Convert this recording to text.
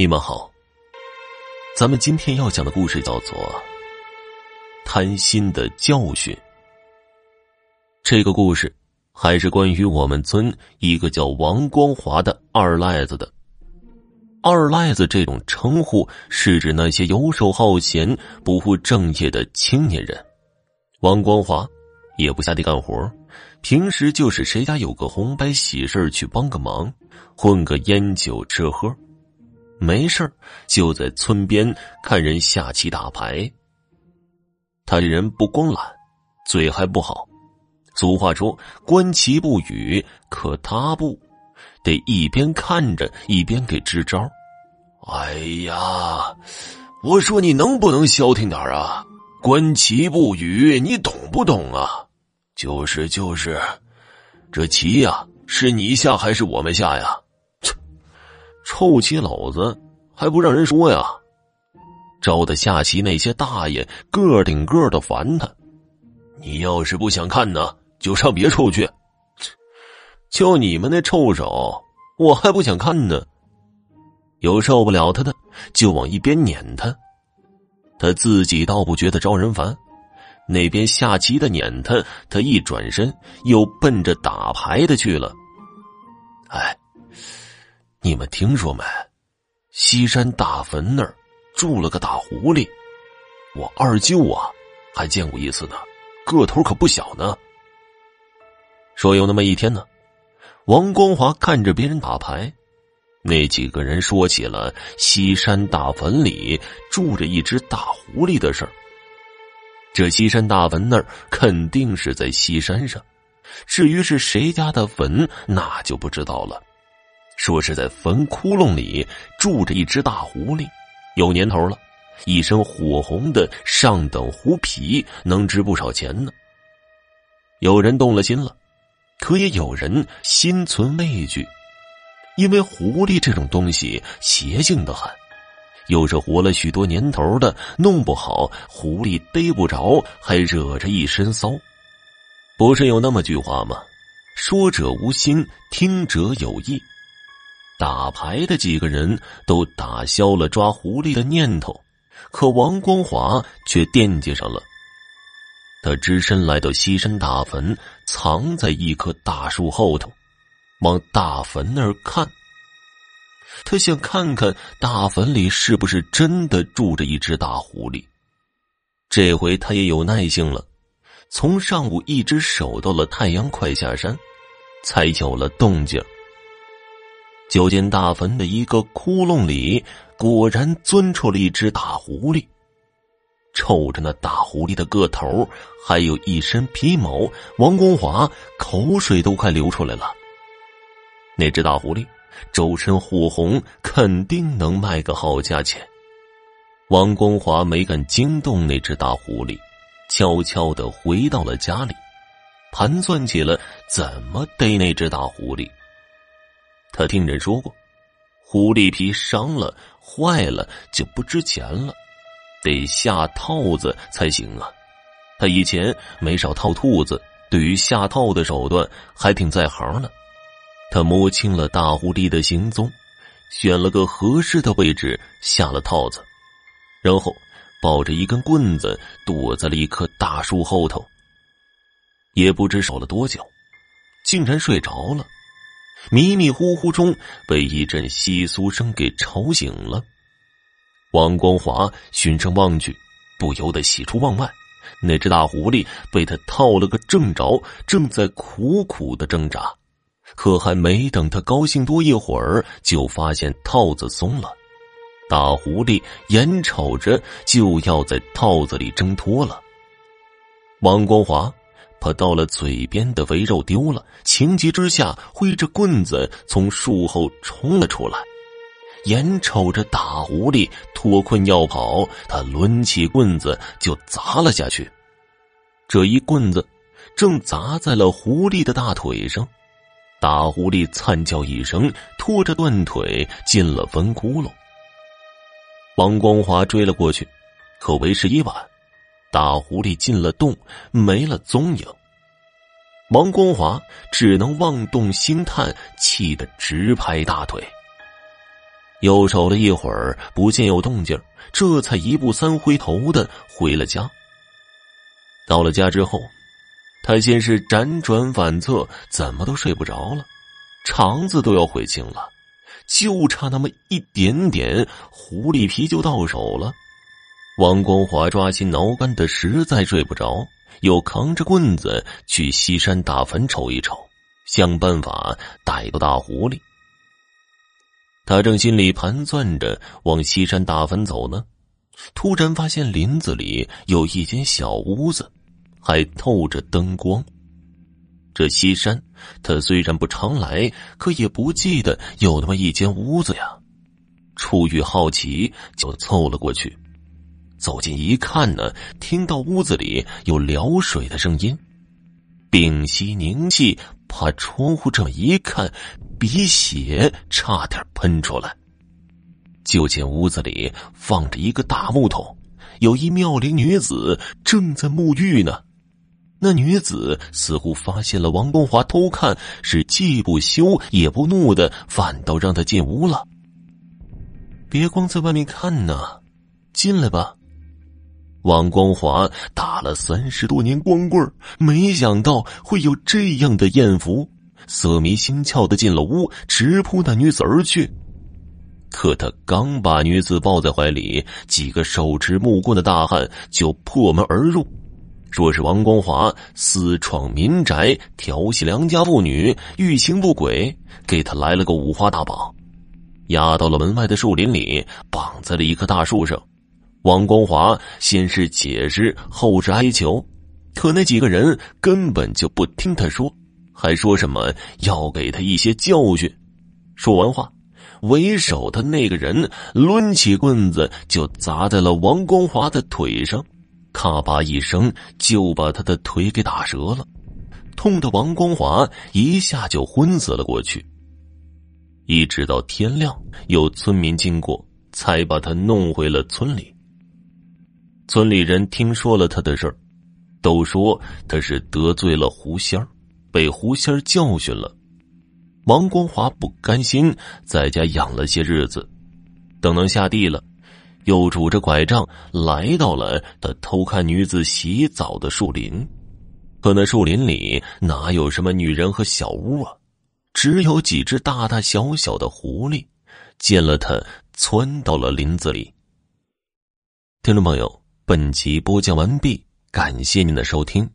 你们好，咱们今天要讲的故事叫做《贪心的教训》。这个故事还是关于我们村一个叫王光华的二赖子的。二赖子这种称呼是指那些游手好闲、不务正业的青年人。王光华也不下地干活，平时就是谁家有个红白喜事去帮个忙，混个烟酒吃喝，没事就在村边看人下棋打牌。他这人不光懒，嘴还不好。俗话说“观棋不语”，可他不。得一边看着一边给支招。哎呀，我说你能不能消停点啊？观棋不语，你懂不懂啊？就是就是，这棋呀，是你下还是我们下呀？切，臭棋老子还不让人说呀？招的下棋那些大爷个顶个的烦他。你要是不想看呢，就上别处去。就你们那臭手，我还不想看呢。有受不了他的，就往一边撵他。他自己倒不觉得招人烦，那边下棋的撵他，他一转身又奔着打牌的去了。哎，你们听说没？西山大坟那儿住了个大狐狸，我二舅啊还见过一次呢，个头可不小呢。说有那么一天呢。王光华看着别人打牌，那几个人说起了西山大坟里住着一只大狐狸的事儿。这西山大坟那儿肯定是在西山上，至于是谁家的坟，那就不知道了。说是在坟窟窿里住着一只大狐狸，有年头了，一身火红的上等狐皮，能值不少钱呢。有人动了心了。可也有人心存畏惧，因为狐狸这种东西邪性的很，又是活了许多年头的，弄不好狐狸逮不着，还惹着一身骚。不是有那么句话吗？说者无心，听者有意。打牌的几个人都打消了抓狐狸的念头，可王光华却惦记上了。他只身来到西山大坟，藏在一棵大树后头，往大坟那儿看。他想看看大坟里是不是真的住着一只大狐狸。这回他也有耐性了，从上午一直守到了太阳快下山，才有了动静。就见大坟的一个窟窿里，果然钻出了一只大狐狸。瞅着那大狐狸的个头，还有一身皮毛，王光华口水都快流出来了。那只大狐狸周身火红，肯定能卖个好价钱。王光华没敢惊动那只大狐狸，悄悄的回到了家里，盘算起了怎么逮那只大狐狸。他听人说过，狐狸皮伤了、坏了就不值钱了。得下套子才行啊！他以前没少套兔子，对于下套的手段还挺在行呢。他摸清了大狐狸的行踪，选了个合适的位置下了套子，然后抱着一根棍子躲在了一棵大树后头。也不知守了多久，竟然睡着了，迷迷糊糊中被一阵窸窣声给吵醒了。王光华循声望去，不由得喜出望外。那只大狐狸被他套了个正着，正在苦苦的挣扎。可还没等他高兴多一会儿，就发现套子松了。大狐狸眼瞅着就要在套子里挣脱了。王光华怕到了嘴边的肥肉丢了，情急之下挥着棍子从树后冲了出来。眼瞅着大狐狸脱困要跑，他抡起棍子就砸了下去。这一棍子正砸在了狐狸的大腿上，大狐狸惨叫一声，拖着断腿进了坟窟窿。王光华追了过去，可为时已晚，大狐狸进了洞，没了踪影。王光华只能望洞兴叹，气得直拍大腿。又守了一会儿，不见有动静，这才一步三回头的回了家。到了家之后，他先是辗转反侧，怎么都睡不着了，肠子都要悔青了，就差那么一点点，狐狸皮就到手了。王光华抓心挠肝的，实在睡不着，又扛着棍子去西山大坟瞅一瞅，想办法逮到大狐狸。他正心里盘算着往西山大坟走呢，突然发现林子里有一间小屋子，还透着灯光。这西山，他虽然不常来，可也不记得有那么一间屋子呀。出于好奇，就凑了过去。走近一看呢，听到屋子里有撩水的声音，屏息凝气，怕窗户这么一看。鼻血差点喷出来，就见屋子里放着一个大木桶，有一妙龄女子正在沐浴呢。那女子似乎发现了王光华偷看，是既不羞也不怒的，反倒让他进屋了。别光在外面看呢，进来吧。王光华打了三十多年光棍没想到会有这样的艳福。色迷心窍的进了屋，直扑那女子而去。可他刚把女子抱在怀里，几个手持木棍的大汉就破门而入，说是王光华私闯民宅，调戏良家妇女，欲行不轨，给他来了个五花大绑，押到了门外的树林里，绑在了一棵大树上。王光华先是解释，后是哀求，可那几个人根本就不听他说。还说什么要给他一些教训？说完话，为首的那个人抡起棍子就砸在了王光华的腿上，咔吧一声就把他的腿给打折了，痛的王光华一下就昏死了过去。一直到天亮，有村民经过，才把他弄回了村里。村里人听说了他的事儿，都说他是得罪了狐仙。被狐仙教训了，王光华不甘心，在家养了些日子。等能下地了，又拄着拐杖来到了他偷看女子洗澡的树林。可那树林里哪有什么女人和小屋啊？只有几只大大小小的狐狸。见了他，窜到了林子里。听众朋友，本集播讲完毕，感谢您的收听。